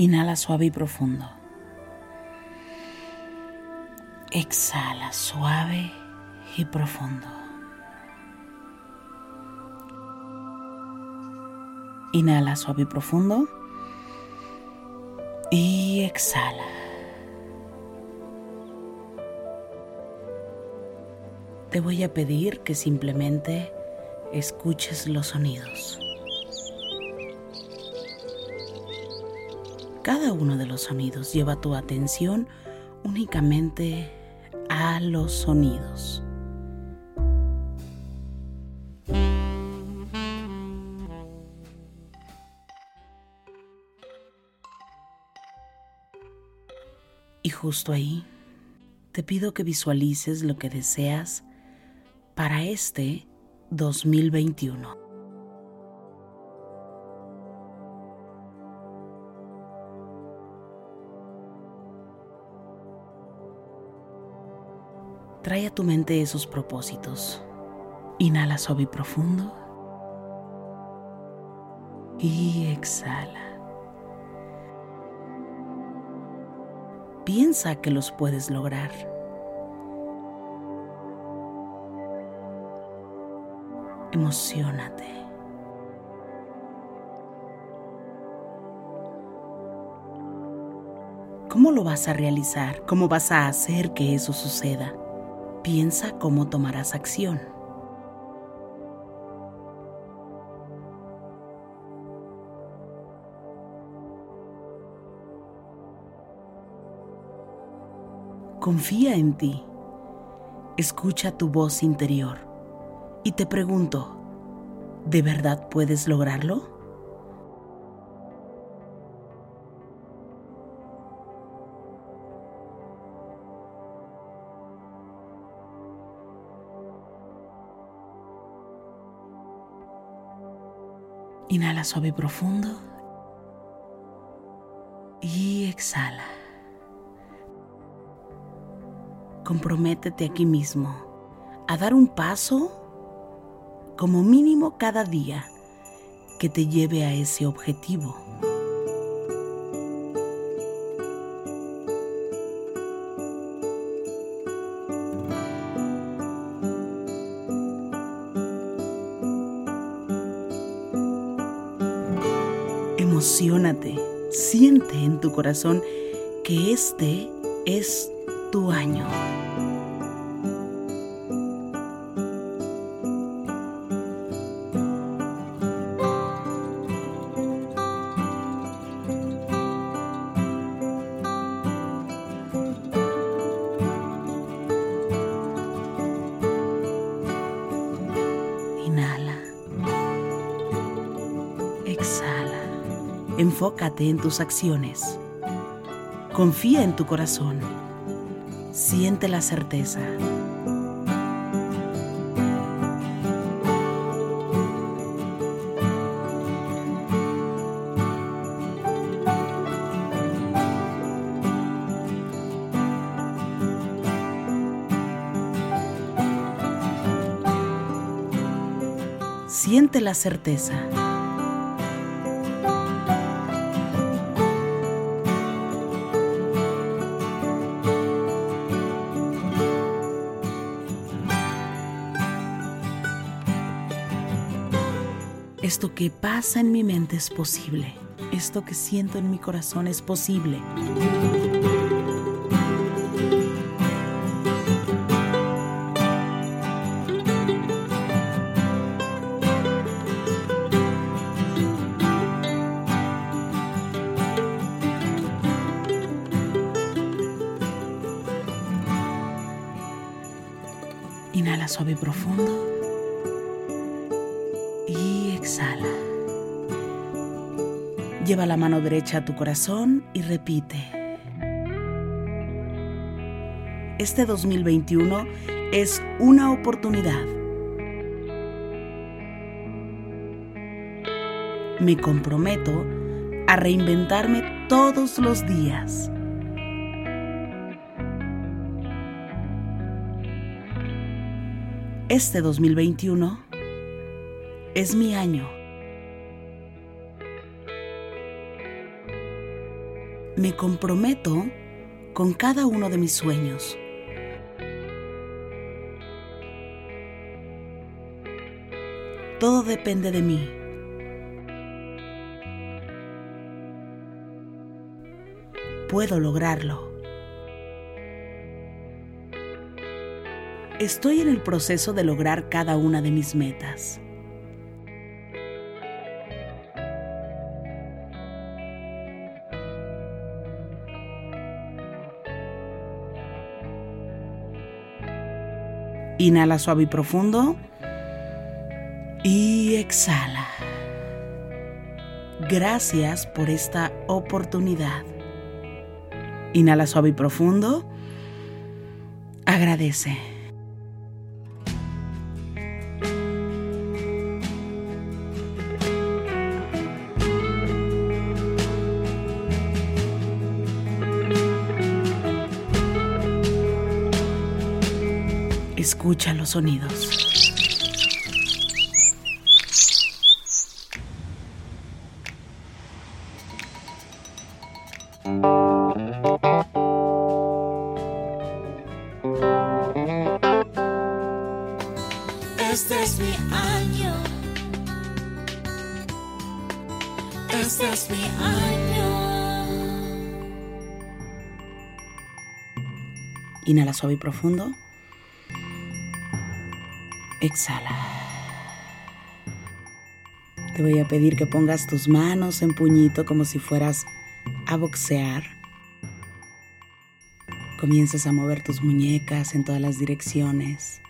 Inhala suave y profundo. Exhala suave y profundo. Inhala suave y profundo. Y exhala. Te voy a pedir que simplemente escuches los sonidos. Cada uno de los sonidos lleva tu atención únicamente a los sonidos. Y justo ahí, te pido que visualices lo que deseas para este 2021. Tu mente esos propósitos. Inhala suave y profundo. Y exhala. Piensa que los puedes lograr. Emocionate. ¿Cómo lo vas a realizar? ¿Cómo vas a hacer que eso suceda? Piensa cómo tomarás acción. Confía en ti. Escucha tu voz interior y te pregunto, ¿de verdad puedes lograrlo? Inhala suave y profundo. Y exhala. Comprométete aquí mismo a dar un paso como mínimo cada día que te lleve a ese objetivo. Emocionate, siente en tu corazón que este es tu año. Enfócate en tus acciones. Confía en tu corazón. Siente la certeza. Siente la certeza. Esto que pasa en mi mente es posible. Esto que siento en mi corazón es posible. Inhala suave y profundo. Exhala. Lleva la mano derecha a tu corazón y repite. Este 2021 es una oportunidad. Me comprometo a reinventarme todos los días. Este 2021 es mi año. Me comprometo con cada uno de mis sueños. Todo depende de mí. Puedo lograrlo. Estoy en el proceso de lograr cada una de mis metas. Inhala suave y profundo. Y exhala. Gracias por esta oportunidad. Inhala suave y profundo. Agradece. Escucha los sonidos. Este es mi año. Este es mi año. Inhala suave y profundo. Exhala. Te voy a pedir que pongas tus manos en puñito como si fueras a boxear. Comiences a mover tus muñecas en todas las direcciones.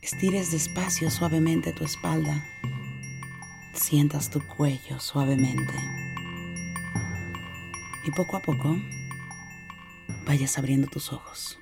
Estires despacio suavemente tu espalda. Sientas tu cuello suavemente. Y poco a poco vayas abriendo tus ojos.